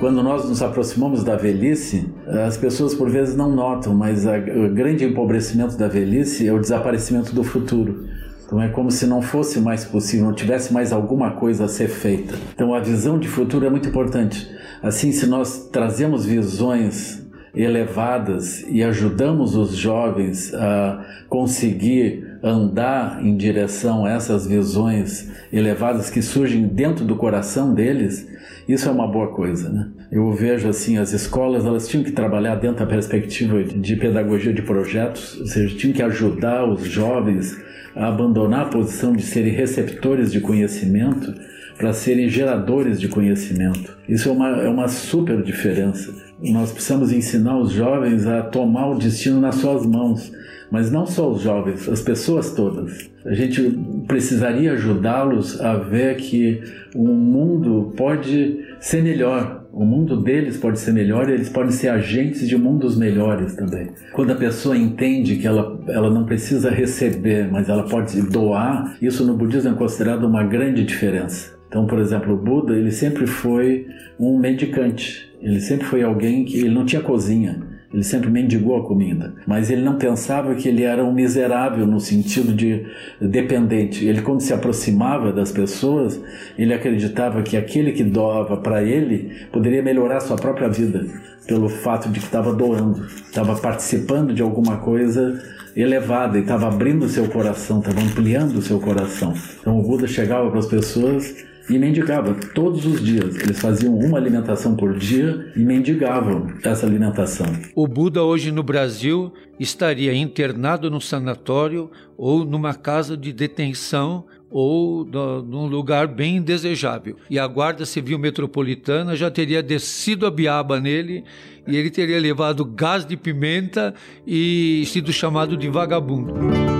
Quando nós nos aproximamos da velhice, as pessoas por vezes não notam, mas a, o grande empobrecimento da velhice é o desaparecimento do futuro. Então é como se não fosse mais possível, não tivesse mais alguma coisa a ser feita. Então a visão de futuro é muito importante. Assim, se nós trazemos visões elevadas e ajudamos os jovens a conseguir andar em direção a essas visões elevadas que surgem dentro do coração deles, isso é uma boa coisa, né? Eu vejo assim, as escolas elas tinham que trabalhar dentro da perspectiva de pedagogia de projetos, ou seja, tinham que ajudar os jovens a abandonar a posição de serem receptores de conhecimento para serem geradores de conhecimento. Isso é uma, é uma super diferença. Nós precisamos ensinar os jovens a tomar o destino nas suas mãos, mas não só os jovens, as pessoas todas. A gente precisaria ajudá-los a ver que o mundo pode ser melhor, o mundo deles pode ser melhor e eles podem ser agentes de mundos melhores também. Quando a pessoa entende que ela, ela não precisa receber, mas ela pode doar, isso no budismo é considerado uma grande diferença. Então, por exemplo, o Buda, ele sempre foi um mendicante. Ele sempre foi alguém que ele não tinha cozinha. Ele sempre mendigou a comida, mas ele não pensava que ele era um miserável no sentido de dependente. Ele, quando se aproximava das pessoas, ele acreditava que aquele que doava para ele poderia melhorar sua própria vida, pelo fato de que estava doando, estava participando de alguma coisa elevada e estava abrindo seu coração, estava ampliando seu coração. Então o Buda chegava para as pessoas e mendigava todos os dias. Eles faziam uma alimentação por dia e mendigavam essa alimentação. O Buda hoje no Brasil estaria internado no sanatório ou numa casa de detenção ou num lugar bem indesejável. E a Guarda Civil Metropolitana já teria descido a biaba nele e ele teria levado gás de pimenta e sido chamado de vagabundo.